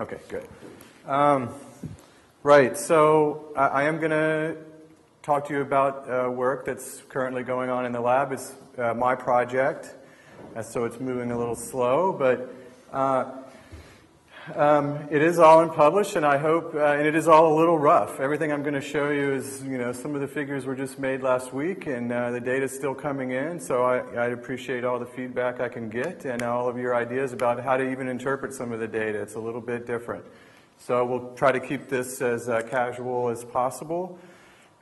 Okay, good. Um, right, so I, I am going to talk to you about uh, work that's currently going on in the lab. It's uh, my project, so it's moving a little slow, but uh, um, it is all unpublished, and I hope, uh, and it is all a little rough. Everything I'm going to show you is, you know, some of the figures were just made last week, and uh, the data is still coming in. So I, would appreciate all the feedback I can get and all of your ideas about how to even interpret some of the data. It's a little bit different. So we'll try to keep this as uh, casual as possible.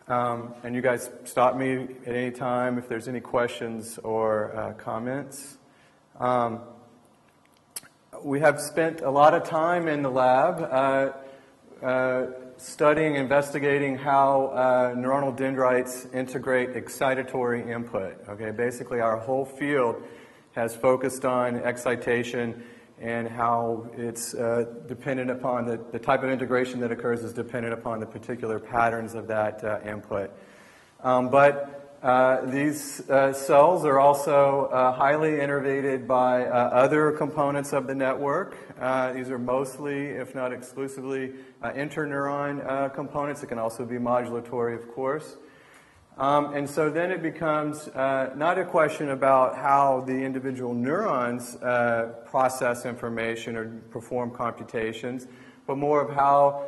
Um, and you guys stop me at any time if there's any questions or uh, comments. Um, we have spent a lot of time in the lab uh, uh, studying, investigating how uh, neuronal dendrites integrate excitatory input. Okay, basically, our whole field has focused on excitation and how it's uh, dependent upon the, the type of integration that occurs is dependent upon the particular patterns of that uh, input. Um, but these uh, cells are also uh, highly innervated by uh, other components of the network. Uh, these are mostly, if not exclusively, interneuron components. It can also be modulatory, of course. Um, and so then it becomes not a question about how the individual neurons process information or perform computations, but more of how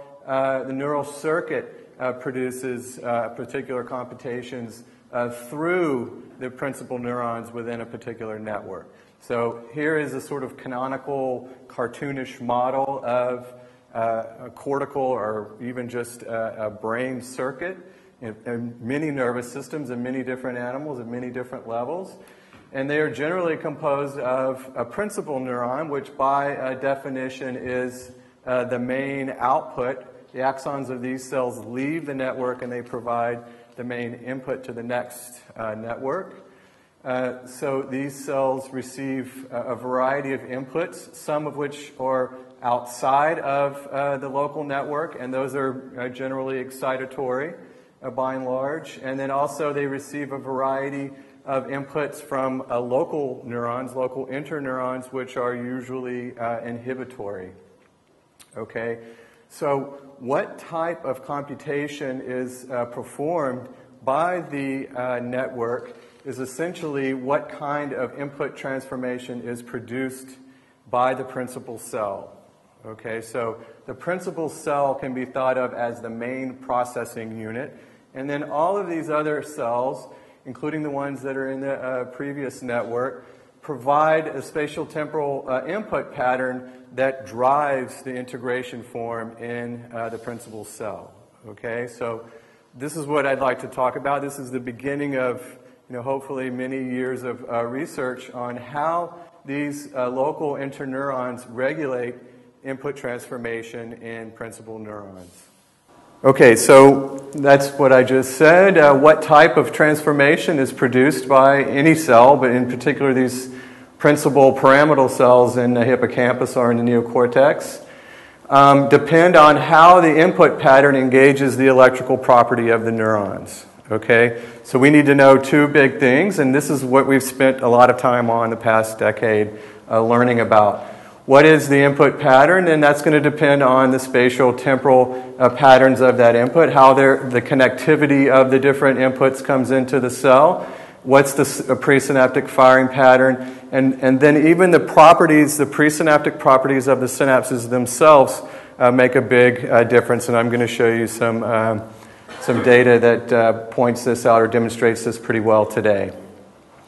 the neural circuit produces particular computations uh, through the principal neurons within a particular network. So here is a sort of canonical, cartoonish model of uh, a cortical or even just a, a brain circuit in, in, many nervous systems in many different animals at many different levels. And they are generally composed of a principal neuron, which by uh, definition is uh, the main output. The axons of these cells leave the network and they provide the main input to the next uh, network. Uh, so these cells receive a variety of inputs, some of which are outside of uh, the local network, and those are uh, generally excitatory uh, by and large. And then also they receive a variety of inputs from uh, local neurons, local interneurons, which are usually inhibitory. Okay, so what type of computation is uh, performed by the uh, network is essentially what kind of input transformation is produced by the principal cell. Okay, so the principal cell can be thought of as the main processing unit, and then all of these other cells, including the ones that are in the uh, previous network, provide a spatial temporal uh, input pattern that drives the integration form in uh, the principal cell. Okay, so this is what I'd like to talk about. This is the beginning of, you know, hopefully many years of uh, research on how these uh, local interneurons regulate input transformation in principal neurons. Okay, so that's what I just said. Uh, what type of transformation is produced by any cell, but in particular these principal pyramidal cells in the hippocampus or in the neocortex, um, depend on how the input pattern engages the electrical property of the neurons. Okay, so we need to know two big things, and this is what we've spent a lot of time on the past decade uh, learning about. What is the input pattern? And that's going to depend on the spatial temporal uh, patterns of that input, how the connectivity of the different inputs comes into the cell, what's the presynaptic firing pattern, and, and then even the properties, the presynaptic properties of the synapses themselves uh, make a big uh, difference. And I'm going to show you some, um, some data that uh, points this out or demonstrates this pretty well today.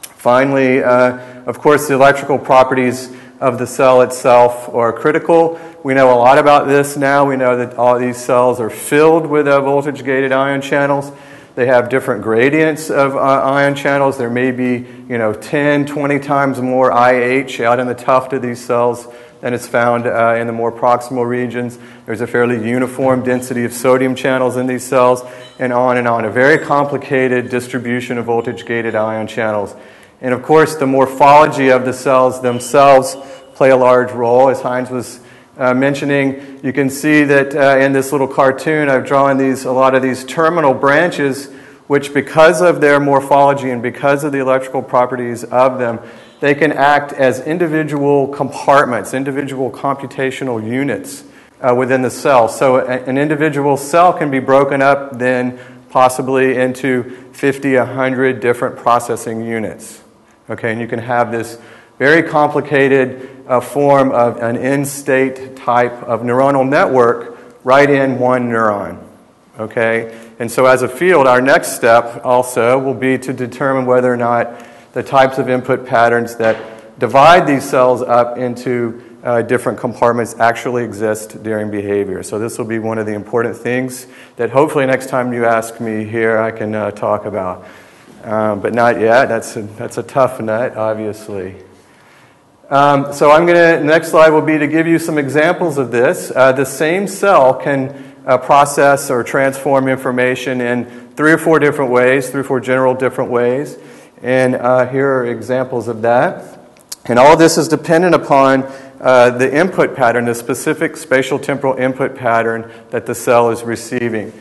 Finally, uh, of course, the electrical properties of the cell itself are critical. We know a lot about this now. We know that all these cells are filled with uh, voltage gated ion channels. They have different gradients of uh, ion channels. There may be, you know, 10, 20 times more IH out in the tuft of these cells than is found uh, in the more proximal regions. There's a fairly uniform density of sodium channels in these cells, and on and on. A very complicated distribution of voltage gated ion channels. And of course, the morphology of the cells themselves play a large role. As Heinz was uh, mentioning, you can see that uh, in this little cartoon, I've drawn these a lot of these terminal branches, which, because of their morphology and because of the electrical properties of them, they can act as individual compartments, individual computational units uh, within the cell. So a, an individual cell can be broken up then possibly into 50, 100 different processing units. Okay, and you can have this very complicated uh, form of an in state type of neuronal network right in one neuron. Okay, and so as a field, our next step also will be to determine whether or not the types of input patterns that divide these cells up into uh, different compartments actually exist during behavior. So, this will be one of the important things that hopefully next time you ask me here, I can uh, talk about. Um, but not yet. That's a, that's a tough nut, obviously. Um, so, I'm going to, next slide will be to give you some examples of this. Uh, the same cell can uh, process or transform information in three or four different ways, three or four general different ways. And uh, here are examples of that. And all this is dependent upon uh, the input pattern, the specific spatial temporal input pattern that the cell is receiving.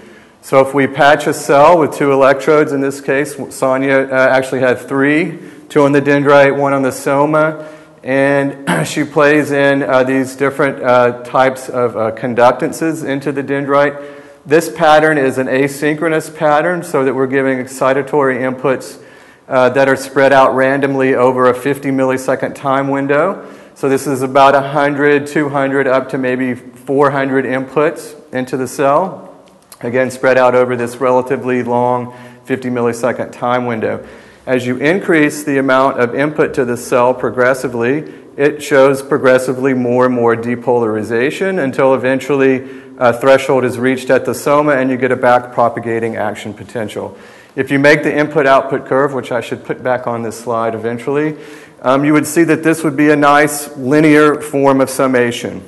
So if we patch a cell with two electrodes, in this case, Sonia uh, actually had three two on the dendrite, one on the soma. And she plays in uh, these different uh, types of uh, conductances into the dendrite. This pattern is an asynchronous pattern, so that we're giving excitatory inputs uh, that are spread out randomly over a 50 millisecond time window. So this is about 100, 200, up to maybe 400 inputs into the cell. Again, spread out over this relatively long 50 millisecond time window. As you increase the amount of input to the cell progressively, it shows progressively more and more depolarization until eventually a threshold is reached at the soma and you get a back propagating action potential. If you make the input output curve, which I should put back on this slide eventually, um, you would see that this would be a nice linear form of summation.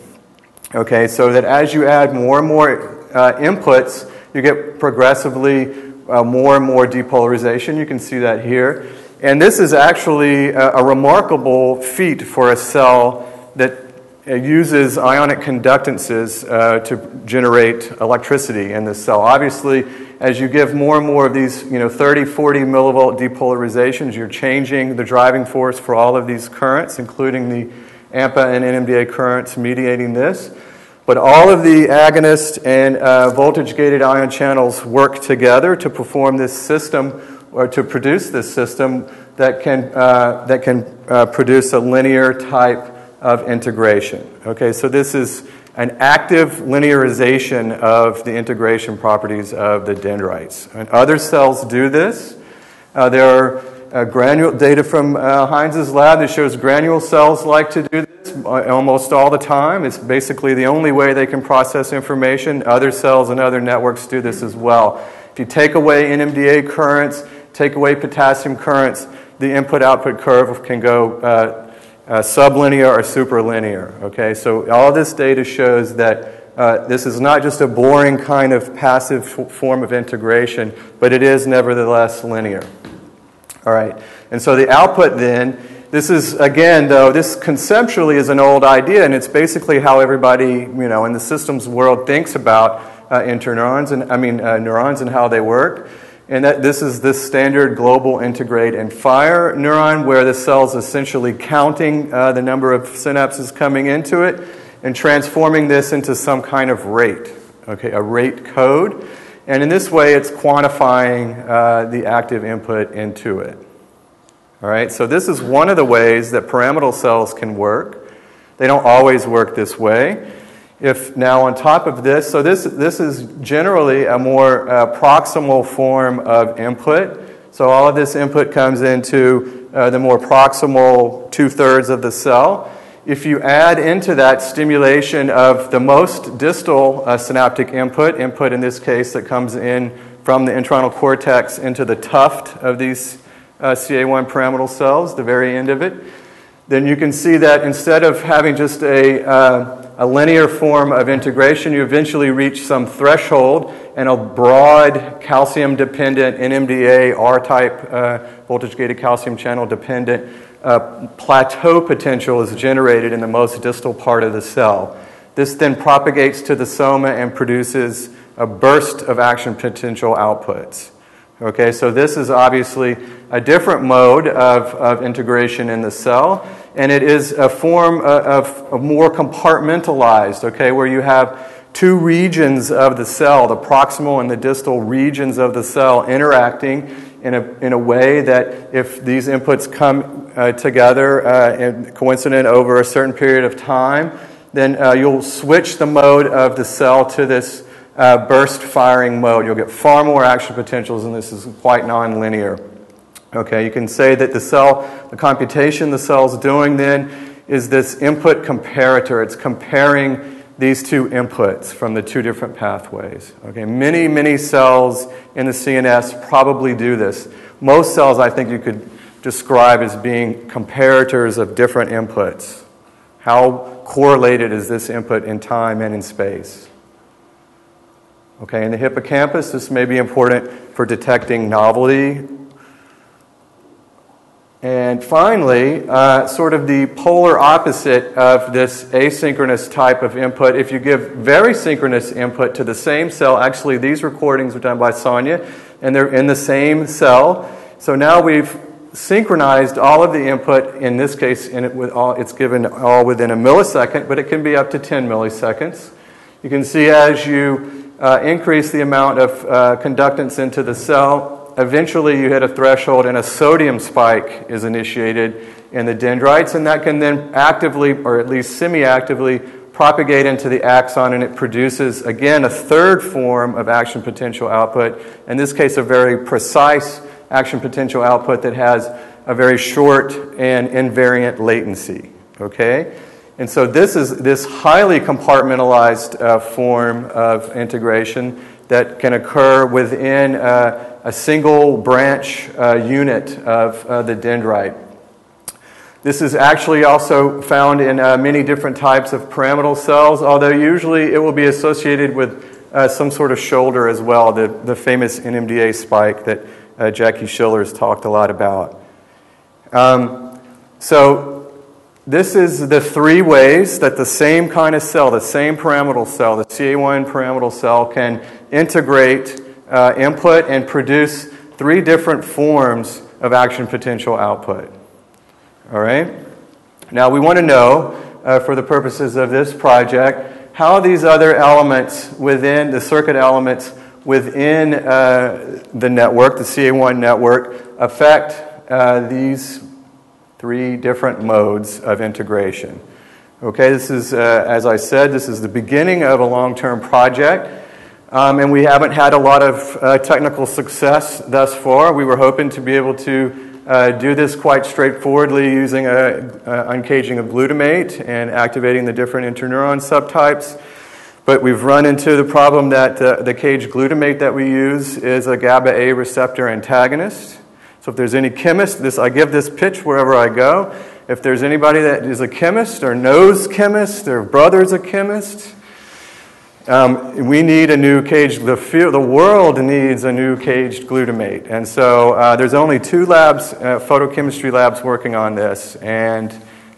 Okay, so that as you add more and more uh, inputs, you get progressively uh, more and more depolarization. You can see that here. And this is actually a, a remarkable feat for a cell that uh, uses ionic conductances uh, to generate electricity in the cell. Obviously, as you give more and more of these, you know, 30, 40 millivolt depolarizations, you're changing the driving force for all of these currents, including the AMPA and NMDA currents mediating this. But all of the agonist and uh, voltage gated ion channels work together to perform this system or to produce this system that can, uh, that can uh, produce a linear type of integration. Okay, so this is an active linearization of the integration properties of the dendrites. And other cells do this. Uh, there are uh, granule data from uh, Heinz's lab that shows granule cells like to do this almost all the time. It's basically the only way they can process information. Other cells and other networks do this as well. If you take away NMDA currents, take away potassium currents, the input output curve can go uh, uh, sublinear or superlinear. Okay, so all this data shows that uh, this is not just a boring kind of passive form of integration, but it is nevertheless linear. All right, and so the output then, this is again though, this conceptually is an old idea, and it's basically how everybody you know in the systems world thinks about uh, interneurons and I mean uh, neurons and how they work. And that this is this standard global integrate and fire neuron where the cell's essentially counting uh, the number of synapses coming into it and transforming this into some kind of rate, okay, a rate code. And in this way, it's quantifying uh, the active input into it. All right, so this is one of the ways that pyramidal cells can work. They don't always work this way. If now on top of this, so this, this is generally a more uh, proximal form of input. So all of this input comes into uh, the more proximal two thirds of the cell. If you add into that stimulation of the most distal uh, synaptic input, input in this case that comes in from the entorhinal cortex into the tuft of these uh, CA1 pyramidal cells, the very end of it, then you can see that instead of having just a uh, a linear form of integration, you eventually reach some threshold, and a broad calcium dependent NMDA R type uh, voltage gated calcium channel dependent uh, plateau potential is generated in the most distal part of the cell. This then propagates to the soma and produces a burst of action potential outputs. Okay, so this is obviously a different mode of, of integration in the cell, and it is a form of, of more compartmentalized, okay, where you have two regions of the cell, the proximal and the distal regions of the cell, interacting in a, in a way that if these inputs come uh, together uh, and coincident over a certain period of time, then uh, you'll switch the mode of the cell to this uh, burst firing mode. You'll get far more action potentials, and this is quite nonlinear. Okay, you can say that the cell, the computation the cell's doing then is this input comparator. It's comparing these two inputs from the two different pathways. Okay, many, many cells in the CNS probably do this. Most cells, I think, you could describe as being comparators of different inputs. How correlated is this input in time and in space? Okay, in the hippocampus, this may be important for detecting novelty. And finally, uh, sort of the polar opposite of this asynchronous type of input, if you give very synchronous input to the same cell, actually, these recordings were done by Sonia, and they're in the same cell. So now we've synchronized all of the input. In this case, in it all, it's given all within a millisecond, but it can be up to 10 milliseconds. You can see as you uh, increase the amount of uh, conductance into the cell. Eventually, you hit a threshold and a sodium spike is initiated in the dendrites, and that can then actively, or at least semi actively, propagate into the axon, and it produces, again, a third form of action potential output. In this case, a very precise action potential output that has a very short and invariant latency. Okay? And so this is this highly compartmentalized uh, form of integration that can occur within uh, a single branch uh, unit of uh, the dendrite. This is actually also found in uh, many different types of pyramidal cells, although usually it will be associated with uh, some sort of shoulder as well, the, the famous NMDA spike that Jackie Schiller has talked a lot about. Um, so this is the three ways that the same kind of cell, the same pyramidal cell, the CA1 pyramidal cell, can integrate uh, input and produce three different forms of action potential output. All right? Now, we want to know, uh, for the purposes of this project, how these other elements within the circuit elements within uh, the network, the CA1 network, affect uh, these three different modes of integration. Okay, this is, uh, as I said, this is the beginning of a long term project, um, and we haven't had a lot of uh, technical success thus far. We were hoping to be able to uh, do this quite straightforwardly using a, a uncaging of glutamate and activating the different interneuron subtypes. But we've run into the problem that uh, the cage glutamate that we use is a GABA A receptor antagonist. So if there's any chemist, this I give this pitch wherever I go. If there's anybody that is a chemist or knows chemist, their brother's a chemist, um, we need a new caged, the, the world needs a new caged glutamate. And so uh, there's only two labs, uh, photochemistry labs, working on this. And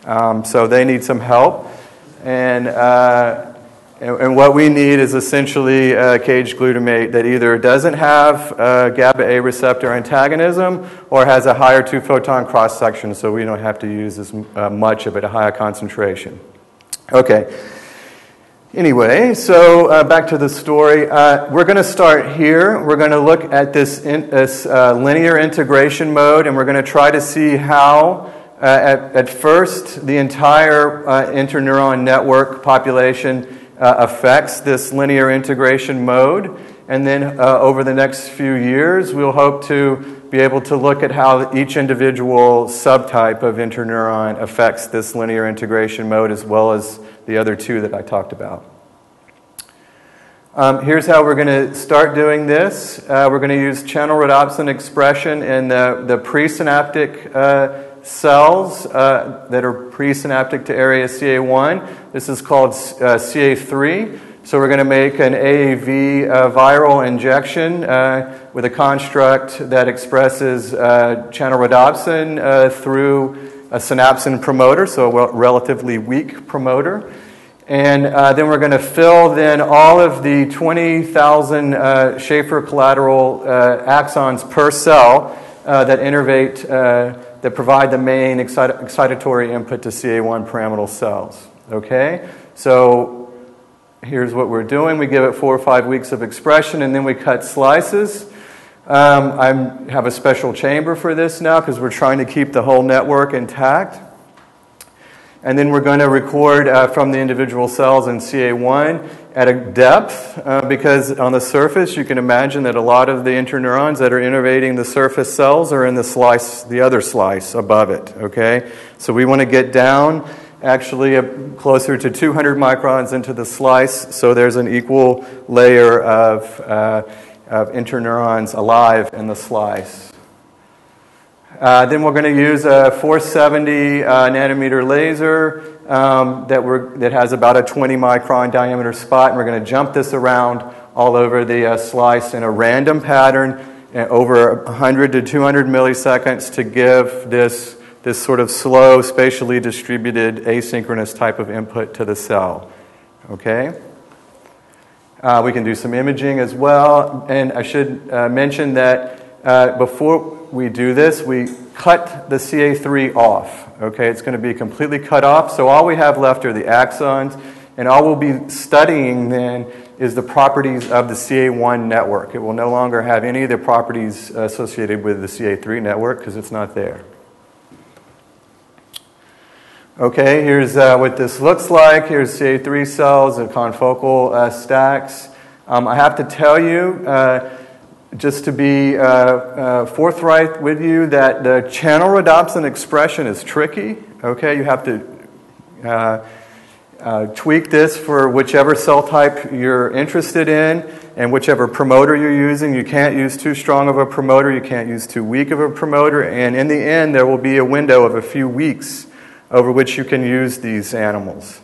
um, so they need some help. And uh, and, what we need is essentially a caged glutamate that either doesn't have a GABA A receptor antagonism or has a higher two photon cross section, so we don't have to use as uh, much of it, a higher concentration. Okay. Anyway, so uh, back to the story. Uh, we're going to start here. We're going to look at this, in, this uh, linear integration mode, and we're going to try to see how, uh, at, at, first, the entire uh, interneuron network population uh, affects this linear integration mode. And then uh, over the next few years, we'll hope to be able to look at how each individual subtype of interneuron affects this linear integration mode as well as the other two that I talked about. Um, here's how we're going to start doing this. Uh, we're going to use channel rhodopsin expression in the, the presynaptic uh, cells uh, that are presynaptic to area CA1. This is called uh, CA3. So we're going to make an AAV uh, viral injection uh, with a construct that expresses uh, channel rhodopsin uh, through a synapsin promoter, so a relatively weak promoter. And uh, then we're going to fill then all of the 20,000 uh, Schaffer collateral uh, axons per cell that innervate, that provide the main excit- excitatory input to CA1 pyramidal cells. Okay? So here's what we're doing. We give it four or five weeks of expression, and then we cut slices. Um, I have a special chamber for this now because we're trying to keep the whole network intact. And then we're going to record uh, from the individual cells in CA1 at a depth uh, because on the surface you can imagine that a lot of the interneurons that are innervating the surface cells are in the slice, the other slice above it. Okay? So we want to get down actually closer to 200 microns into the slice so there's an equal layer of, uh, of interneurons alive in the slice. Uh, then we're going to use a 470 uh, nanometer laser um, that, we're, that, has about a 20 micron diameter spot, and we're going to jump this around all over the uh, slice in a random pattern uh, over 100 to 200 milliseconds to give this, this sort of slow, spatially distributed, asynchronous type of input to the cell. Okay? Uh, we can do some imaging as well, and I should uh, mention that before we do this, we cut the CA3 off. Okay, it's going to be completely cut off. So all we have left are the axons, and all we'll be studying then is the properties of the CA1 network. It will no longer have any of the properties associated with the CA3 network because it's not there. Okay, here's uh, what this looks like. Here's CA3 cells and confocal uh, stacks. Um, I have to tell you, uh, just to be uh, uh, forthright with you that the channel rhodopsin expression is tricky. Okay, you have to uh, uh, tweak this for whichever cell type you're interested in and whichever promoter you're using. You can't use too strong of a promoter, you can't use too weak of a promoter, and in the end, there will be a window of a few weeks over which you can use these animals.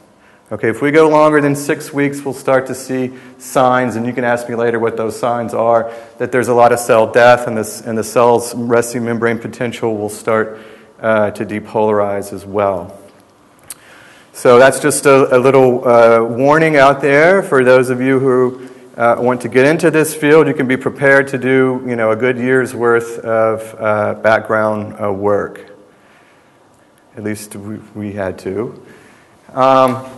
Okay, if we go longer than six weeks, we'll start to see signs, and you can ask me later what those signs are, that there's a lot of cell death, and, this, and the cell's resting membrane potential will start uh, to depolarize as well. So that's just a, a little uh, warning out there for those of you who uh, want to get into this field. You can be prepared to do, you know, a good year's worth of uh, background uh, work. At least we, we had to. Um,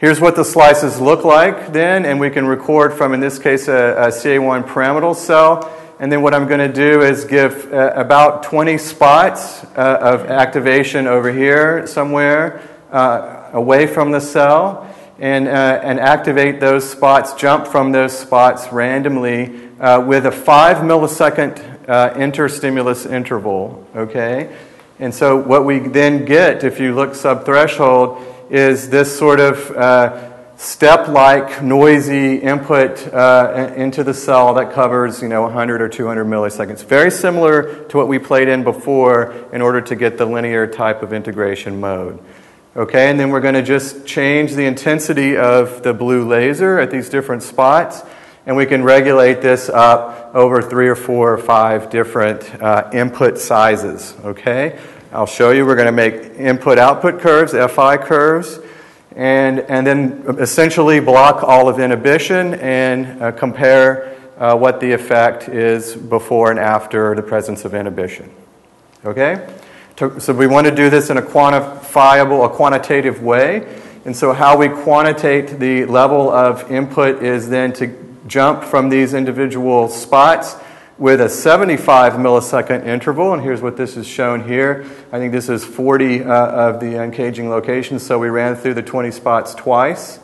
Here's what the slices look like then, and we can record from, in this case, a, a CA1 pyramidal cell. And then what I'm going to do is give uh, about 20 spots uh, of activation over here somewhere uh, away from the cell and, uh, and activate those spots, jump from those spots randomly uh, with a 5 millisecond uh, interstimulus interval. Okay? And so what we then get, if you look subthreshold, is this sort of uh, step like noisy input uh, into the cell that covers you know 100 or 200 milliseconds. Very similar to what we played in before in order to get the linear type of integration mode. Okay, and then we're going to just change the intensity of the blue laser at these different spots, and we can regulate this up over three or four or five different uh, input sizes. Okay, I'll show you. We're going to make input output curves, FI curves, and, and then essentially block all of inhibition and uh, compare uh, what the effect is before and after the presence of inhibition. Okay? So we want to do this in a quantifiable, a quantitative way. And so, how we quantitate the level of input is then to jump from these individual spots with a 75 millisecond interval, and here's what this is shown here. I think this is 40 uh, of the uncaging locations, so we ran through the 20 spots twice.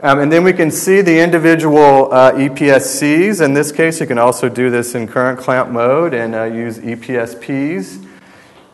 Um, and then we can see the individual uh, EPSCs. In this case, you can also do this in current clamp mode and uh, use EPSPs.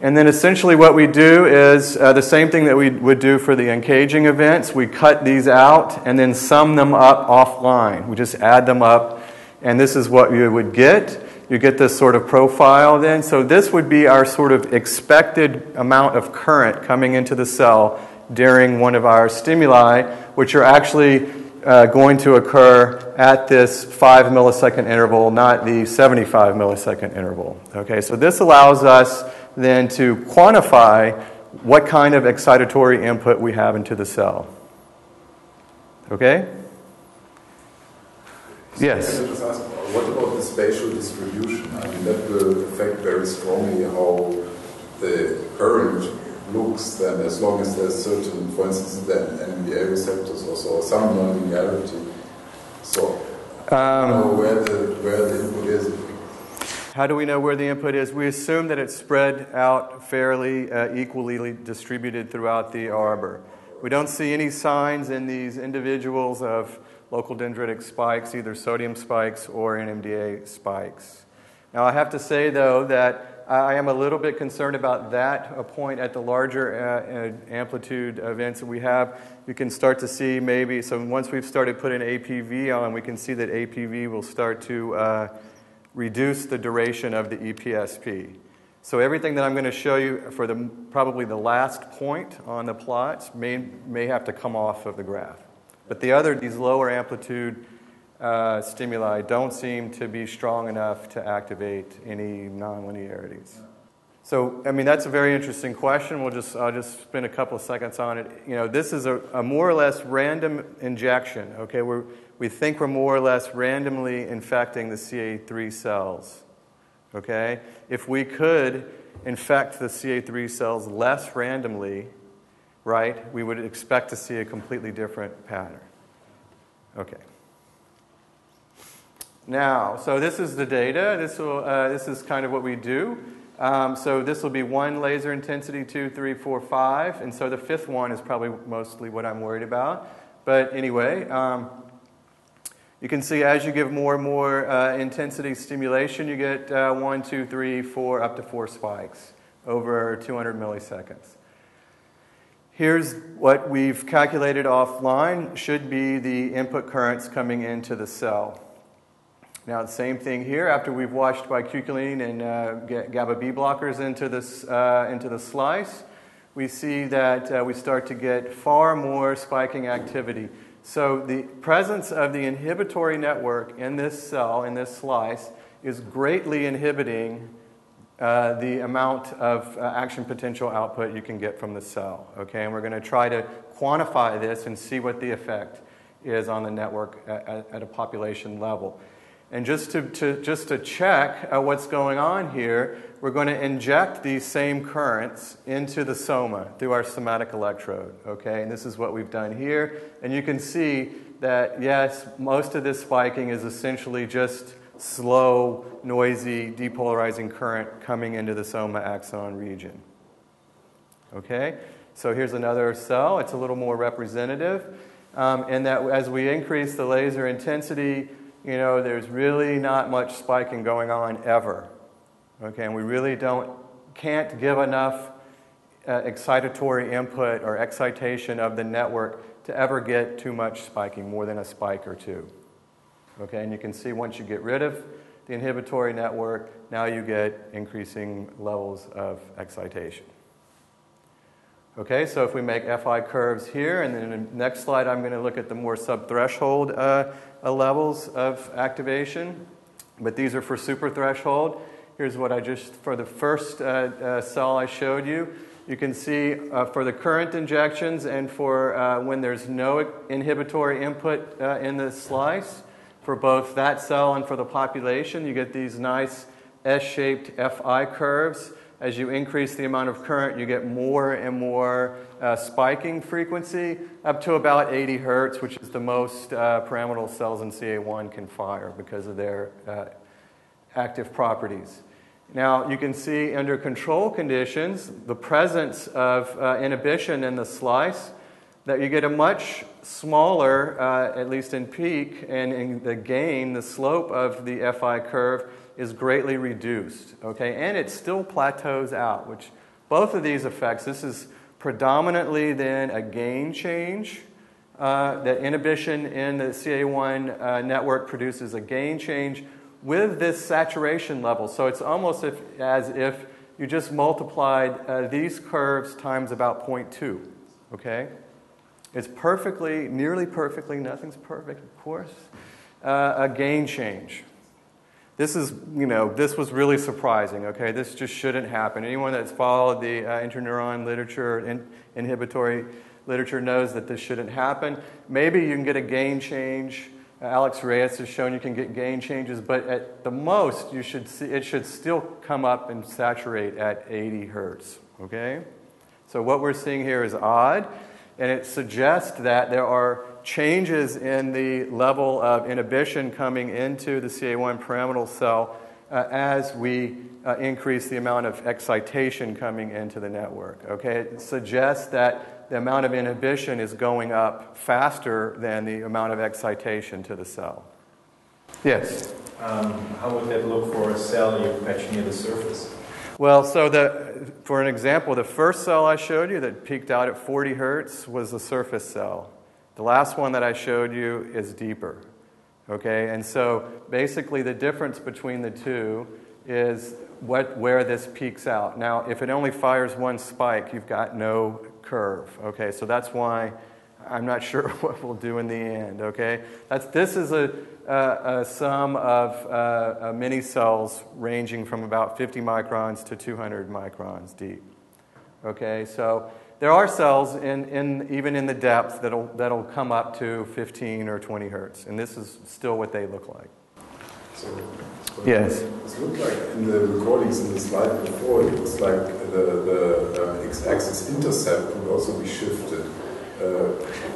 And then essentially, what we do is uh, the same thing that we would do for the uncaging events. We cut these out and then sum them up offline. We just add them up and this is what you would get. You get this sort of profile then. So, this would be our sort of expected amount of current coming into the cell during one of our stimuli, which are actually uh, going to occur at this 5 millisecond interval, not the 75 millisecond interval. Okay, so this allows us then to quantify what kind of excitatory input we have into the cell. Okay? Yes. Can I just ask, what about the spatial distribution? I mean, that will affect very strongly how the current looks then, as long as there's certain, for instance, then NMDA receptors also, or some nonlinearity. So, Um, know where the where the input is. How do we know where the input is? We assume that it's spread out fairly uh, equally distributed throughout the arbor. We don't see any signs in these individuals of local dendritic spikes, either sodium spikes or NMDA spikes. Now, I have to say, though, that I am a little bit concerned about that a point at the larger uh, uh amplitude events that we have. You can start to see maybe, so once we've started putting APV on, we can see that APV will start to uh, reduce the duration of the EPSP. So everything that I'm going to show you for the, probably the last point on the plots may, may have to come off of the graph. But the other, these lower amplitude uh, stimuli don't seem to be strong enough to activate any nonlinearities. So, I mean, that's a very interesting question. We'll just, I'll just spend a couple of seconds on it. You know, this is a, a more or less random injection, okay? We're, we think we're more or less randomly infecting the CA3 cells, okay? If we could infect the CA3 cells less randomly, right, we would expect to see a completely different pattern. Okay. Now, so this is the data. This, will, uh, this is kind of what we do. Um, so this will be one laser intensity, two, three, four, five. And so the fifth one is probably mostly what I'm worried about. But anyway, um, you can see as you give more and more uh, intensity stimulation, you get uh, one, two, three, four, up to four spikes over 200 milliseconds. Here's what we've calculated offline should be the input currents coming into the cell. Now, the same thing here. After we've washed bicuculline and uh, GABA B blockers into, this, uh, into the slice, we see that uh, we start to get far more spiking activity. So, the presence of the inhibitory network in this cell, in this slice, is greatly inhibiting uh, the amount of uh, action potential output you can get from the cell. Okay, and we're going to try to quantify this and see what the effect is on the network at, at a population level. And just to, to, just to check uh, what's going on here, we're going to inject these same currents into the soma through our somatic electrode. Okay, and this is what we've done here. And you can see that, yes, most of this spiking is essentially just slow, noisy, depolarizing current coming into the soma axon region. Okay, so here's another cell. It's a little more representative. Um, and that as we increase the laser intensity, you know, there's really not much spiking going on ever. Okay, and we really don't, can't give enough uh, excitatory input or excitation of the network to ever get too much spiking, more than a spike or two. Okay, and you can see once you get rid of the inhibitory network, now you get increasing levels of excitation. Okay, so if we make FI curves here, and then in the next slide I'm going to look at the more subthreshold uh, uh, levels of activation, but these are for super threshold. Here's what I just, for the first uh, uh, cell I showed you, you can see uh, for the current injections and for uh, when there's no inhibitory input in the slice, for both that cell and for the population, you get these nice S shaped FI curves as you increase the amount of current, you get more and more uh, spiking frequency up to about 80 hertz, which is the most uh, pyramidal cells in CA1 can fire because of their uh, active properties. Now, you can see under control conditions, the presence of uh, inhibition in the slice, that you get a much smaller, uh, at least in peak, and in the gain, the slope of the FI curve is greatly reduced, okay? And it still plateaus out, which both of these effects, this is predominantly then a gain change. Uh, that inhibition in the CA1 uh, network produces a gain change with this saturation level. So it's almost if, as if you just multiplied uh, these curves times about 0.2, okay? It's perfectly, nearly perfectly, nothing's perfect, of course, uh, a gain change. this is, you know, this was really surprising, okay? This just shouldn't happen. Anyone that's followed the uh, interneuron literature, in, inhibitory literature, knows that this shouldn't happen. Maybe you can get a gain change. Uh, Alex Reyes has shown you can get gain changes, but at the most, you should see, it should still come up and saturate at 80 hertz, okay? So what we're seeing here is odd, and it suggests that there are changes in the level of inhibition coming into the CA1 pyramidal cell uh, as we uh, increase the amount of excitation coming into the network. Okay, it suggests that the amount of inhibition is going up faster than the amount of excitation to the cell. Yes. Um, how would that look for a cell you patch near the surface? Well, so the, for an example, the first cell I showed you that peaked out at 40 hertz was the surface cell. The last one that I showed you is deeper. Okay, and so basically the difference between the two is what, where this peaks out. Now, if it only fires one spike, you've got no curve. Okay, so that's why I'm not sure what we'll do in the end. Okay, that's, this is a, a, a sum of uh, many cells ranging from about 50 microns to 200 microns deep. Okay, so there are cells in, in, even in the depth that'll, that'll come up to 15 or 20 hertz, and this is still what they look like. So, so yes. It looked like in the recordings in the slide before, it looks like the, the uh, x-axis intercept would also be shifted.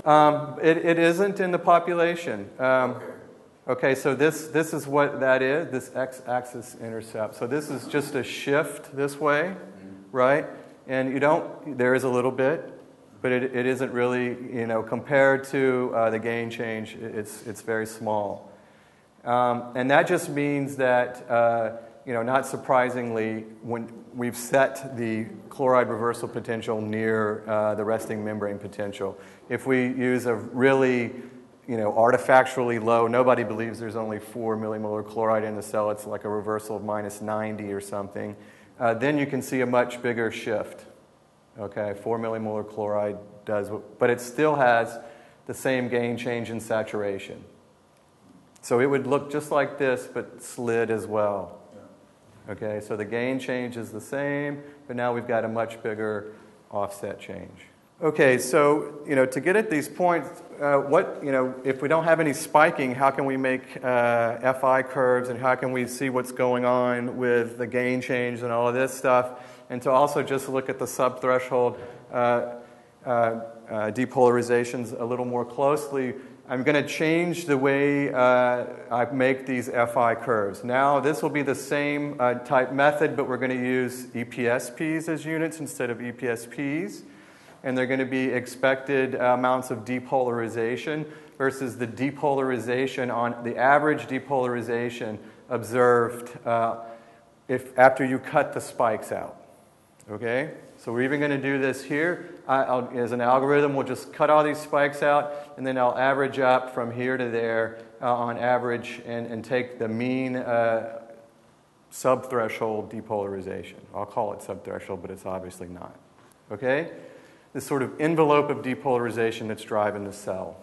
Um, it, it isn't in the population. Um, okay. okay, so this, this is what that is, this x-axis intercept. So this is just a shift this way, right? And you don't, there is a little bit, but it, it isn't really, you know, compared to uh, the gain change, it's, it's very small. Um, and that just means that, uh, you know, not surprisingly, when we've set the chloride reversal potential near uh, the resting membrane potential, if we use a really, you know, artifactually low, nobody believes there's only four millimolar chloride in the cell, it's like a reversal of minus 90 or something uh, then you can see a much bigger shift. Okay, 4 millimolar chloride does, but it still has the same gain change in saturation. So it would look just like this, but slid as well. Okay, so the gain change is the same, but now we've got a much bigger offset change. Okay, so you know to get at these points, uh, what you know if we don't have any spiking, how can we make uh, FI curves and how can we see what's going on with the gain change and all of this stuff, and to also just look at the subthreshold uh, uh, uh depolarizations a little more closely. I'm going to change the way uh, I make these FI curves. Now, this will be the same type method, but we're going to use EPSPs as units instead of EPSPs and they're going to be expected amounts of depolarization versus the depolarization on the average depolarization observed uh, if, after you cut the spikes out. Okay? So we're even going to do this here. I, as an algorithm, we'll just cut all these spikes out, and then I'll average up from here to there uh, on average and, and take the mean uh, subthreshold depolarization. I'll call it subthreshold, but it's obviously not. Okay? this sort of envelope of depolarization that's driving the cell.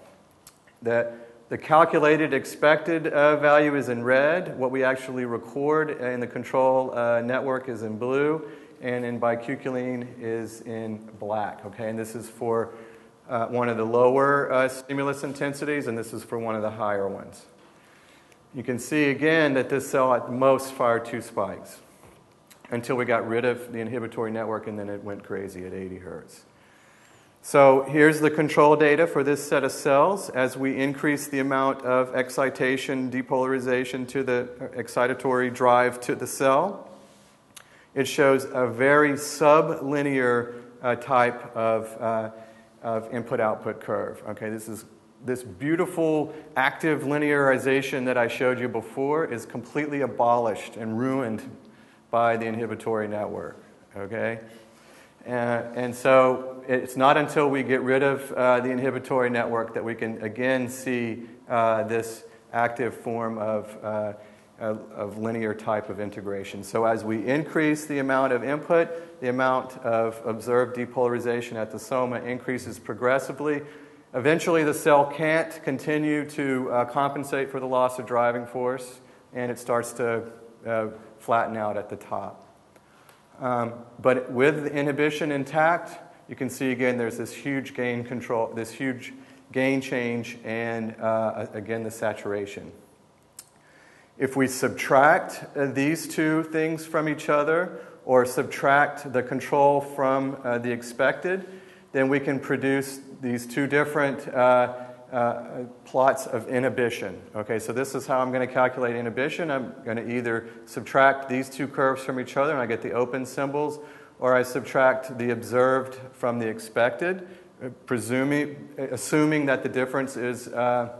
That the calculated expected uh, value is in red. What we actually record in the control uh, network is in blue, and in bicuculline is in black. Okay, and this is for uh, one of the lower uh, stimulus intensities, and this is for one of the higher ones. You can see again that this cell at most fired two spikes until we got rid of the inhibitory network, and then it went crazy at 80 hertz. So here's the control data for this set of cells. As we increase the amount of excitation, depolarization to the excitatory drive to the cell, it shows a very sublinear uh, type of, uh, of input-output curve. Okay, this is this beautiful active linearization that I showed you before is completely abolished and ruined by the inhibitory network. Okay, and, and so it's not until we get rid of uh, the inhibitory network that we can again see uh, this active form of, uh, of linear type of integration. So as we increase the amount of input, the amount of observed depolarization at the soma increases progressively. Eventually, the cell can't continue to uh, compensate for the loss of driving force. and it starts to uh, flatten out at the top. Um, but with the inhibition intact, you can see again there's this huge gain control, this huge gain change, and uh, again the saturation. If we subtract uh, these two things from each other, or subtract the control from uh, the expected, then we can produce these two different uh, uh, plots of inhibition. Okay, so this is how I'm going to calculate inhibition. I'm going to either subtract these two curves from each other and I get the open symbols, or I subtract the observed from the expected, uh, presuming, assuming that the difference is, uh,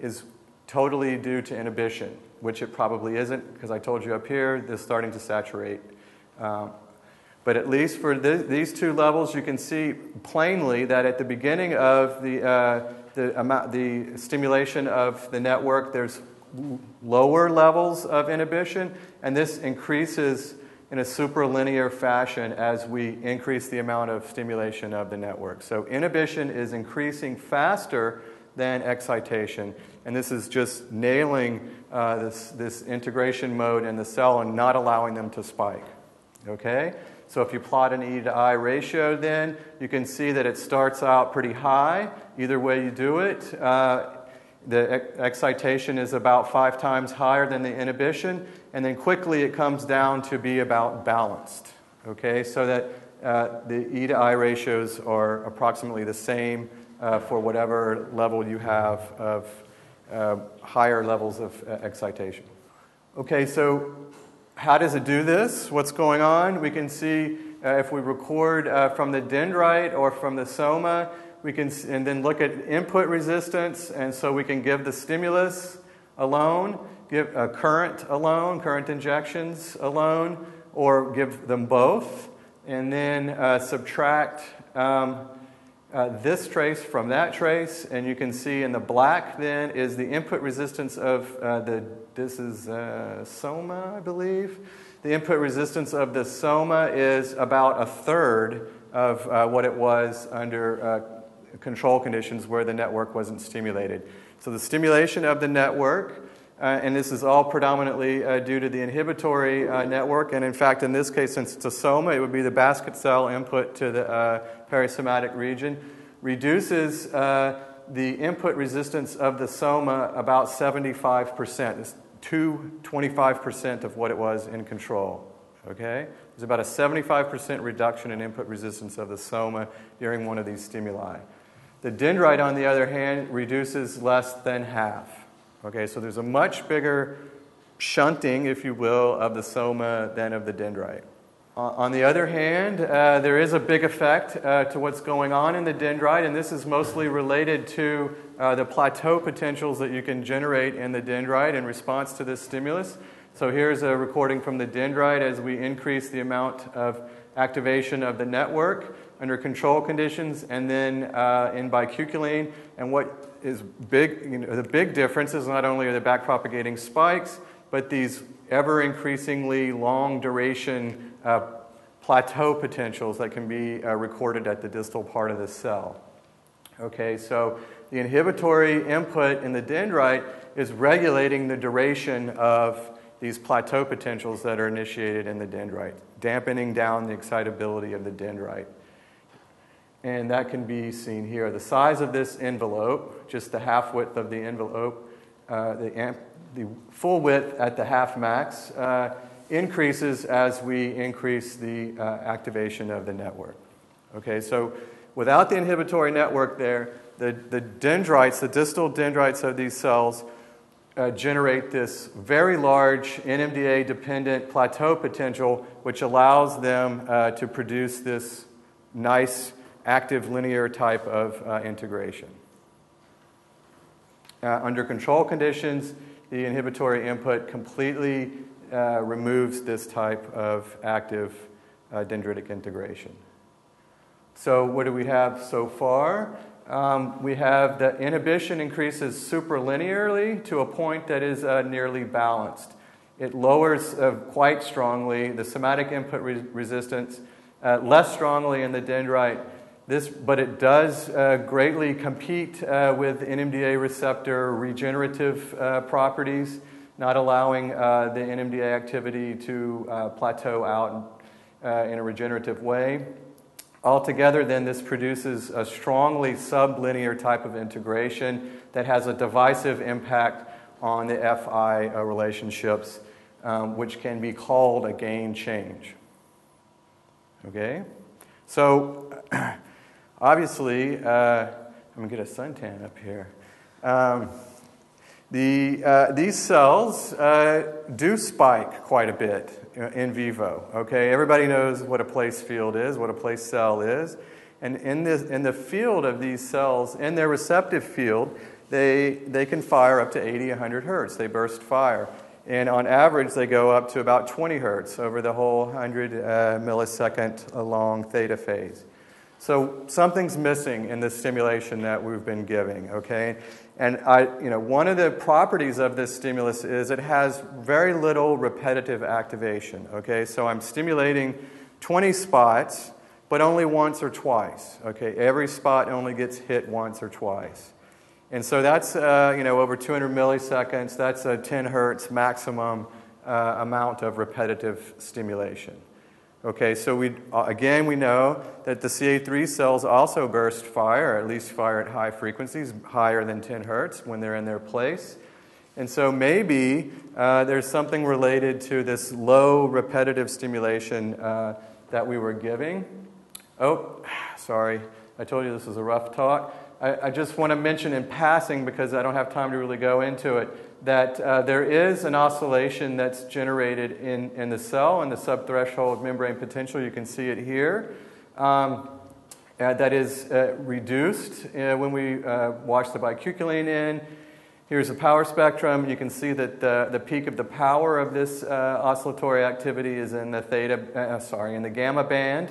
is totally due to inhibition, which it probably isn't, because I told you up here, this is starting to saturate. Um, but at least for th- these two levels, you can see plainly that at the beginning of the, uh, the, amount, the stimulation of the network, there's lower levels of inhibition, and this increases in a superlinear fashion as we increase the amount of stimulation of the network. So inhibition is increasing faster than excitation, and this is just nailing uh, this, this integration mode in the cell and not allowing them to spike. Okay? So if you plot an E to I ratio, then you can see that it starts out pretty high. Either way you do it, uh, the excitation is about five times higher than the inhibition, and then quickly it comes down to be about balanced. Okay, so that uh, the E to I ratios are approximately the same uh, for whatever level you have of uh, higher levels of uh, excitation. Okay, so how does it do this? What's going on? We can see uh, if we record uh, from the dendrite or from the soma, we can and then look at input resistance, and so we can give the stimulus alone, give a current alone, current injections alone, or give them both, and then uh, subtract um, uh, this trace from that trace, and you can see in the black then is the input resistance of uh, the this is uh, soma, I believe. The input resistance of the soma is about a third of uh, what it was under uh, control conditions where the network wasn't stimulated. So the stimulation of the network, uh, and this is all predominantly uh, due to the inhibitory uh, network, and in fact, in this case, since it's a soma, it would be the basket cell input to the perisomatic region, reduces the input resistance of the soma about 75% to 25% of what it was in control. Okay? There's about a 75% reduction in input resistance of the soma during one of these stimuli. The dendrite, on the other hand, reduces less than half. Okay, so there's a much bigger shunting, if you will, of the soma than of the dendrite. On the other hand, uh, there is a big effect uh, to what's going on in the dendrite, and this is mostly related to uh, the plateau potentials that you can generate in the dendrite in response to this stimulus. So here's a recording from the dendrite as we increase the amount of activation of the network under control conditions, and then uh, in bicuculline. And what is big, you know, the big difference is not only are the backpropagating spikes, but these ever increasingly long duration uh, plateau potentials that can be uh, recorded at the distal part of the cell. Okay, so the inhibitory input in the dendrite is regulating the duration of these plateau potentials that are initiated in the dendrite, dampening down the excitability of the dendrite. And that can be seen here. The size of this envelope, just the half width of the envelope, uh, the, amp, the full width at the half max, uh, increases as we increase the uh, activation of the network. Okay, so without the inhibitory network there, the, the dendrites, the distal dendrites of these cells, uh, generate this very large NMDA dependent plateau potential, which allows them uh, to produce this nice active linear type of uh, integration. Uh, under control conditions, the inhibitory input completely uh, removes this type of active uh, dendritic integration. So, what do we have so far? Um, we have the inhibition increases superlinearly to a point that is uh, nearly balanced. It lowers uh, quite strongly the somatic input re- resistance, less strongly in the dendrite. This, but it does uh, greatly compete uh, with NMDA receptor regenerative uh, properties. not allowing uh, the NMDA activity to uh, plateau out uh, in a regenerative way. Altogether, then, this produces a strongly sublinear type of integration that has a divisive impact on the FI relationships, um, which can be called a gain change. Okay? So, obviously, uh, I'm going to get a suntan up here. Um, the, uh, these cells uh, do spike quite a bit in vivo. Okay, everybody knows what a place field is, what a place cell is, and in, this, in the field of these cells, in their receptive field, they, they can fire up to 80, 100 hertz. They burst fire. And on average, they go up to about 20 hertz over the whole 100 uh, millisecond long theta phase. So something's missing in the stimulation that we've been giving, okay? And I, you know, one of the properties of this stimulus is it has very little repetitive activation, okay? So I'm stimulating 20 spots, but only once or twice, okay? Every spot only gets hit once or twice. And so that's, uh, you know, over 200 milliseconds, that's a 10 hertz maximum uh, amount of repetitive stimulation. Okay, so we, uh, again, we know that the CA3 cells also burst fire, at least fire at high frequencies, higher than 10 hertz when they're in their place. And so maybe uh, there's something related to this low repetitive stimulation uh, that we were giving. Oh, sorry, I told you this was a rough talk. I, I just want to mention in passing, because I don't have time to really go into it, that uh, there is an oscillation that's generated in, in the cell in the subthreshold membrane potential. You can see it here. Um, uh, that is uh, reduced uh, when we uh, wash the bicuculline in. Here's a power spectrum. You can see that the, the peak of the power of this uh, oscillatory activity is in the theta, sorry, in the gamma band,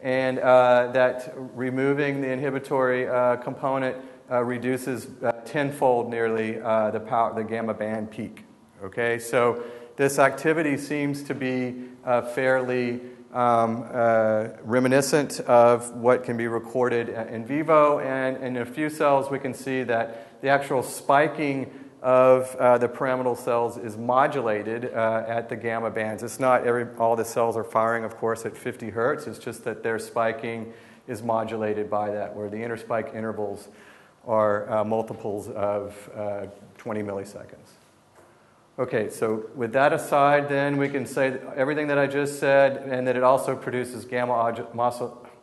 and that removing the inhibitory component uh, reduces uh, tenfold nearly uh, the, power, the gamma band peak. Okay, so this activity seems to be uh, fairly um, uh, reminiscent of what can be recorded in vivo, and in a few cells we can see that the actual spiking of uh, the pyramidal cells is modulated uh, at the gamma bands. It's not every, all the cells are firing, of course, at 50 hertz. It's just that their spiking is modulated by that, where the interspike intervals are uh, multiples of uh, 20 milliseconds. Okay, so with that aside, then we can say everything that I just said, and that it also produces gamma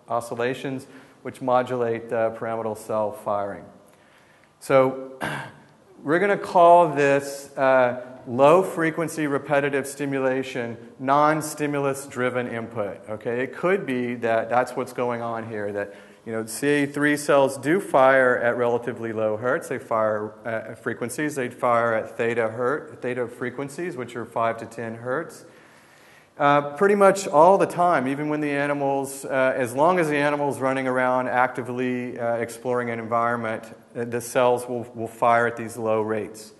oscillations, which modulate the pyramidal cell firing. So we're going to call this uh, low frequency repetitive stimulation non stimulus driven input. Okay, it could be that that's what's going on here, that you know, CA3 cells do fire at relatively low hertz. They fire at frequencies. They fire at theta hertz, theta frequencies, which are 5 to 10 hertz. Uh, pretty much all the time, even when the animals, uh, as long as the animal's running around actively uh, exploring an environment, uh, the cells will, will fire at these low rates.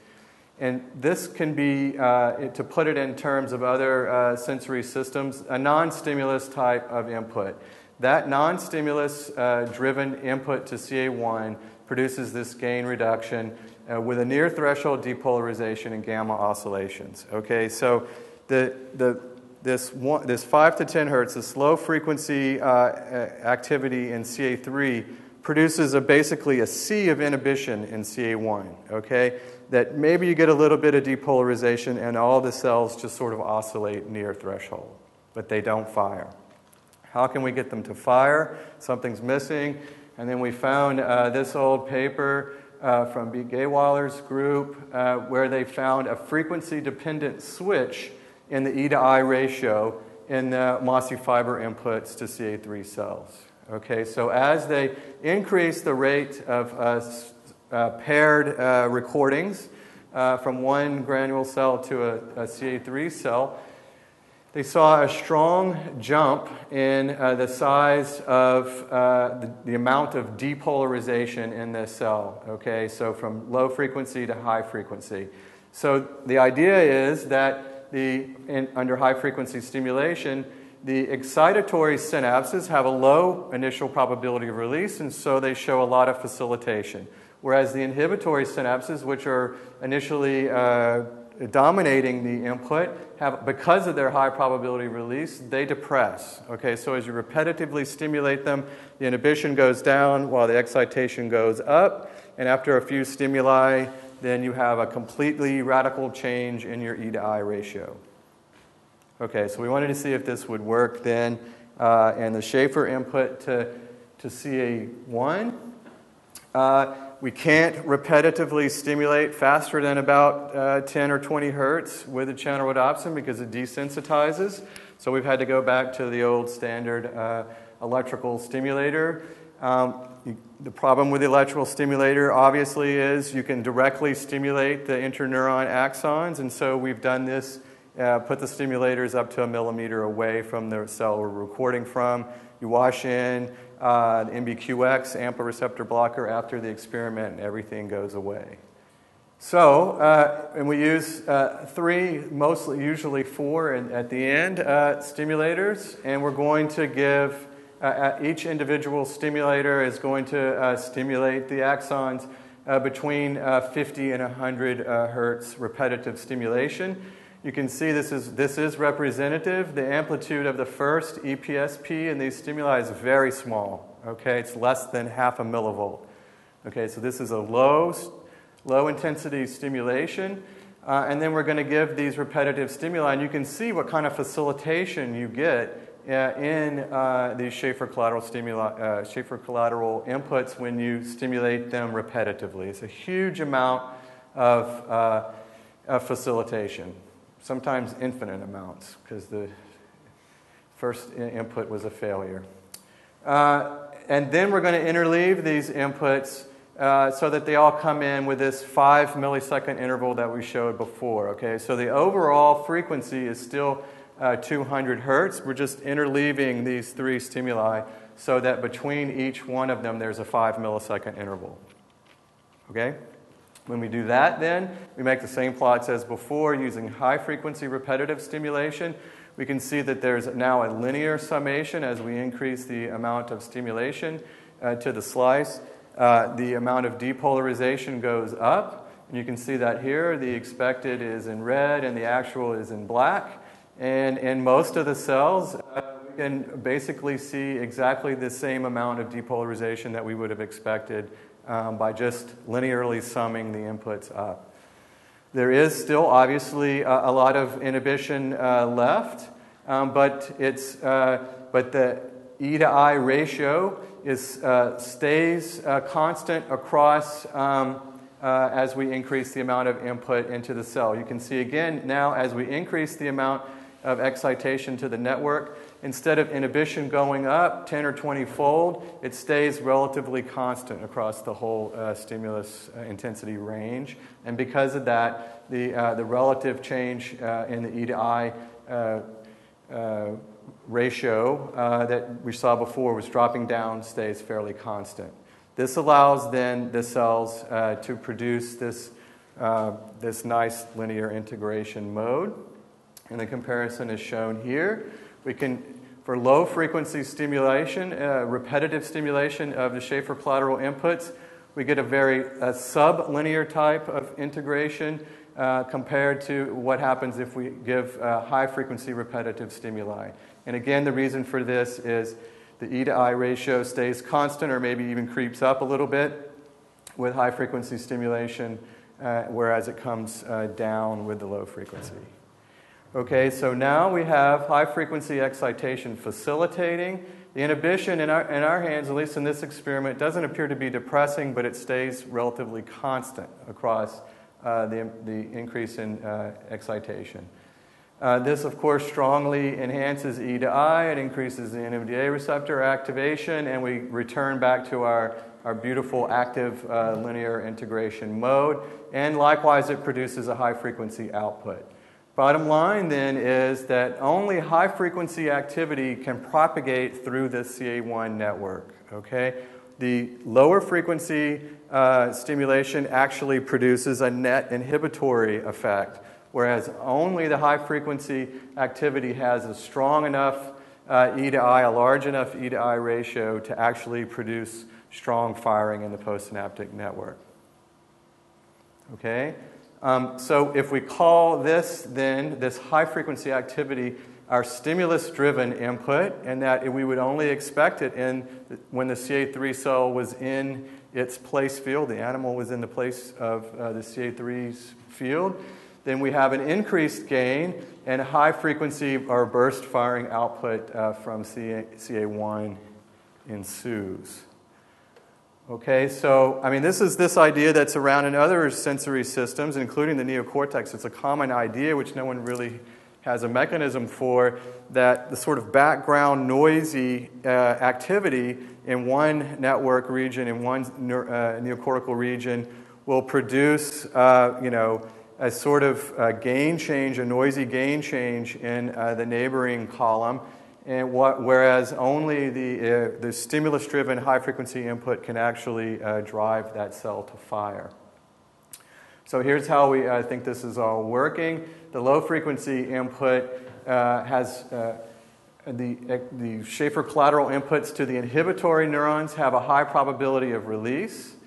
And this can be, uh, to put it in terms of other uh, sensory systems, a non stimulus type of input. That non stimulus uh, driven input to CA1 produces this gain reduction uh, with a near threshold depolarization and gamma oscillations. Okay, so the, the, this, one, this 5 to 10 hertz, this low frequency uh, activity in CA3 produces a, basically a sea of inhibition in CA1. Okay, that maybe you get a little bit of depolarization and all the cells just sort of oscillate near threshold, but they don't fire. How can we get them to fire? Something's missing. And then we found uh, this old paper uh, from B. Gähwiler's group uh, where they found a frequency dependent switch in the E to I ratio in the mossy fiber inputs to CA3 cells. Okay, so as they increase the rate of uh, uh, paired uh, recordings from one granule cell to a, a CA3 cell, they saw a strong jump in uh, the size of uh, the, the, amount of depolarization in this cell. Okay, so from low frequency to high frequency. So the idea is that the, in, under high frequency stimulation, the excitatory synapses have a low initial probability of release, and so they show a lot of facilitation. Whereas the inhibitory synapses, which are initially uh, dominating the input have, because of their high probability release, they depress. Okay, so as you repetitively stimulate them, the inhibition goes down while the excitation goes up, and after a few stimuli, then you have a completely radical change in your E to I ratio. Okay, so we wanted to see if this would work then, uh, and the Schaffer input to, to CA1. Uh, we can't repetitively stimulate faster than about uh, 10 or 20 hertz with a channel rhodopsin because it desensitizes. So we've had to go back to the old standard uh, electrical stimulator. Um, you, the problem with the electrical stimulator obviously is you can directly stimulate the interneuron axons, and so we've done this. Uh, put the stimulators up to a millimeter away from the cell we're recording from. You wash in uh, NBQX, AMPA receptor blocker, after the experiment, and everything goes away. So, uh, and we use uh, three, mostly, usually four in, at the end, uh, stimulators, and we're going to give uh, uh, each individual stimulator is going to uh, stimulate the axons between 50 and 100 hertz repetitive stimulation. You can see this is, this is representative. The amplitude of the first EPSP in these stimuli is very small. Okay, it's less than half a millivolt. Okay, so this is a low, low intensity stimulation. Uh, and then we're going to give these repetitive stimuli, and you can see what kind of facilitation you get uh, in uh, these Schaffer collateral, stimuli, uh, Schaffer collateral inputs when you stimulate them repetitively. It's a huge amount of, uh, of facilitation sometimes infinite amounts because the first input was a failure. Uh, and then we're going to interleave these inputs uh, so that they all come in with this five millisecond interval that we showed before. Okay, so the overall frequency is still uh, 200 hertz. We're just interleaving these three stimuli so that between each one of them there's a five millisecond interval. Okay? When we do that, then, we make the same plots as before using high frequency repetitive stimulation. We can see that there's now a linear summation as we increase the amount of stimulation uh, to the slice. Uh, the amount of depolarization goes up. And you can see that here. The expected is in red and the actual is in black. And in most of the cells, uh, we can basically see exactly the same amount of depolarization that we would have expected um, by just linearly summing the inputs up. There is still obviously a, a lot of inhibition uh, left, um, but, it's, uh, but the E to I ratio is, uh, stays uh, constant across um, uh, as we increase the amount of input into the cell. You can see again now as we increase the amount of excitation to the network, instead of inhibition going up 10 or 20 fold, it stays relatively constant across the whole uh, stimulus uh, intensity range. And because of that, the, uh, the relative change uh, in the E to I uh, ratio that we saw before was dropping down, stays fairly constant. This allows then the cells to produce this, this nice linear integration mode. And the comparison is shown here. We can, for low frequency stimulation, uh, repetitive stimulation of the Schaffer collateral inputs, we get a very sublinear type of integration uh, compared to what happens if we give uh, high frequency repetitive stimuli. And again, the reason for this is the E to I ratio stays constant or maybe even creeps up a little bit with high frequency stimulation, uh, whereas it comes uh, down with the low frequency. Okay, so now we have high frequency excitation facilitating. The inhibition in our, in our hands, at least in this experiment, doesn't appear to be depressing, but it stays relatively constant across uh, the, the increase in uh, excitation. Uh, this, of course, strongly enhances E to I. It increases the NMDA receptor activation, and we return back to our, our beautiful active uh, linear integration mode. And likewise, it produces a high frequency output. Bottom line then is that only high frequency activity can propagate through the CA1 network. Okay? The lower frequency uh, stimulation actually produces a net inhibitory effect, whereas only the high frequency activity has a strong enough uh, E to I, a large enough E to I ratio to actually produce strong firing in the postsynaptic network. Okay? Um, so if we call this then, this high frequency activity, our stimulus driven input, and that we would only expect it in when the CA3 cell was in its place field, the animal was in the place of uh, the CA3's field, then we have an increased gain and high frequency or burst firing output uh, from CA, CA1 ensues. Okay, so I mean, this is this idea that's around in other sensory systems, including the neocortex. It's a common idea which no one really has a mechanism for that the sort of background noisy uh, activity in one network region, in one uh, neocortical region, will produce, uh, you know, a sort of uh, gain change, a noisy gain change in uh, the neighboring column, and what, whereas only the, uh, the stimulus driven high frequency input can actually drive that cell to fire. So here's how we uh, think this is all working. The low frequency input uh, has uh, the, the Schaffer collateral inputs to the inhibitory neurons have a high probability of release.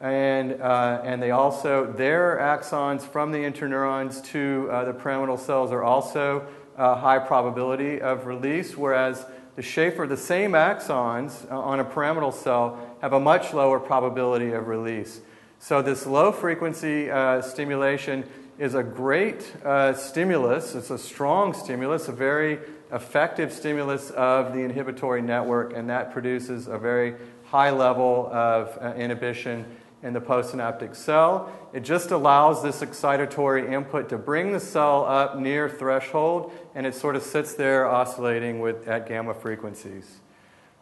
And, uh, and they also, their axons from the interneurons to uh, the pyramidal cells are also a high probability of release, whereas the Schaffer, the same axons uh, on a pyramidal cell, have a much lower probability of release. So, this low frequency uh, stimulation is a great uh, stimulus. It's a strong stimulus, a very effective stimulus of the inhibitory network, and that produces a very high level of uh, inhibition in the postsynaptic cell. It just allows this excitatory input to bring the cell up near threshold, and it sort of sits there oscillating with, at gamma frequencies.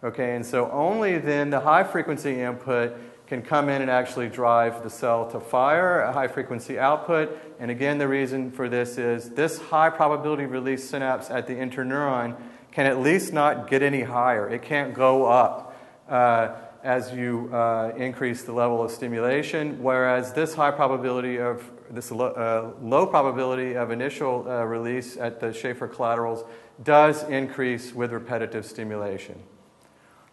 Okay, and so only then the high frequency input can come in and actually drive the cell to fire, a high frequency output. And again, the reason for this is this high probability release synapse at the interneuron can at least not get any higher. It can't go up uh, as you uh, increase the level of stimulation, whereas this high probability of this lo- uh, low probability of initial uh, release at the Schaffer collaterals does increase with repetitive stimulation.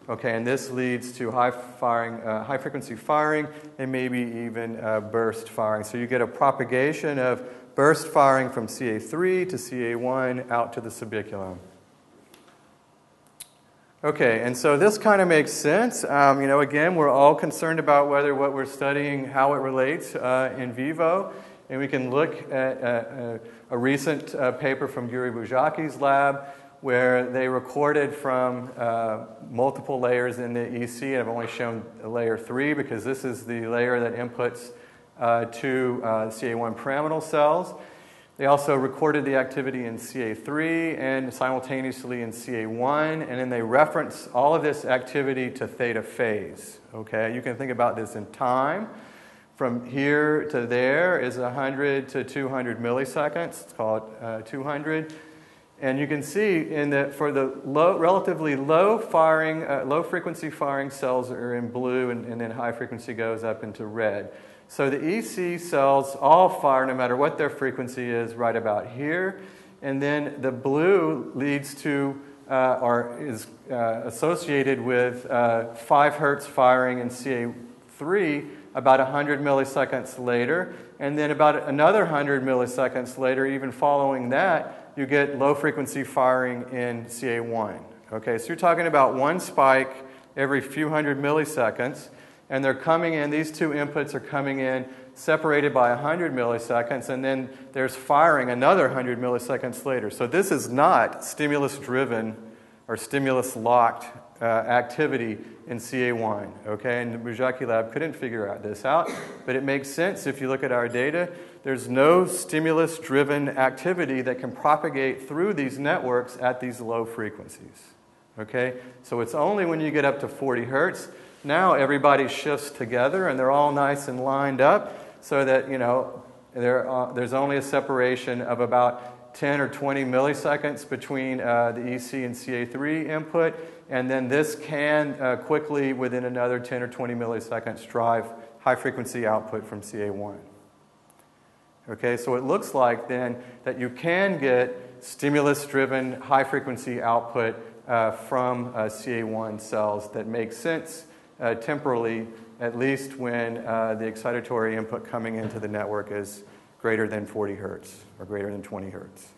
Okay, and this leads to high firing, uh, high frequency firing, and maybe even uh, burst firing. So you get a propagation of burst firing from CA3 to CA1 out to the subiculum. Okay, and so this kind of makes sense. Um, you know, again, we're all concerned about whether what we're studying, how it relates uh, in vivo. And we can look at uh, a recent uh, paper from Yuri Buzsáki's lab where they recorded from uh, multiple layers in the EC. I've only shown layer three because this is the layer that inputs uh, to uh, CA1 pyramidal cells. They also recorded the activity in CA3 and simultaneously in CA1, and then they reference all of this activity to theta phase. Okay, you can think about this in time. From here to there is 100 to 200 milliseconds. It's called uh, 200. And you can see in the, for the low, relatively low firing, uh, low frequency firing cells are in blue, and, and then high frequency goes up into red. So the EC cells all fire no matter what their frequency is, right about here. And then the blue leads to uh, or is uh, associated with uh, 5 hertz firing in CA3 about 100 milliseconds later. And then about another 100 milliseconds later, even following that, you get low frequency firing in CA1. Okay, so you're talking about one spike every few hundred milliseconds, and they're coming in, these two inputs are coming in separated by 100 milliseconds, and then there's firing another 100 milliseconds later. So this is not stimulus driven or stimulus locked uh, activity in CA1. Okay, and the Buzsáki lab couldn't figure out this out, but it makes sense if you look at our data. There's no stimulus driven activity that can propagate through these networks at these low frequencies. Okay, so it's only when you get up to 40 hertz. Now everybody shifts together and they're all nice and lined up so that, you know, there, uh, there's only a separation of about 10 or 20 milliseconds between uh, the EC and CA3 input and then this can uh, quickly, within another 10 or 20 milliseconds, drive high frequency output from CA1. Okay, so it looks like then that you can get stimulus driven high frequency output uh, from uh, CA1 cells that makes sense uh, temporally, at least when uh, the excitatory input coming into the network is greater than 40 hertz or greater than 20 hertz.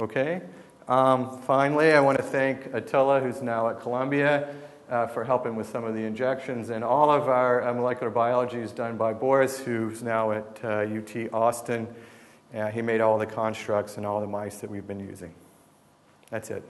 Okay? Um, finally, I want to thank Attila, who's now at Columbia, uh, for helping with some of the injections. And all of our uh, molecular biology is done by Boris, who's now at uh, UT Austin. Uh, he made all the constructs and all the mice that we've been using. That's it.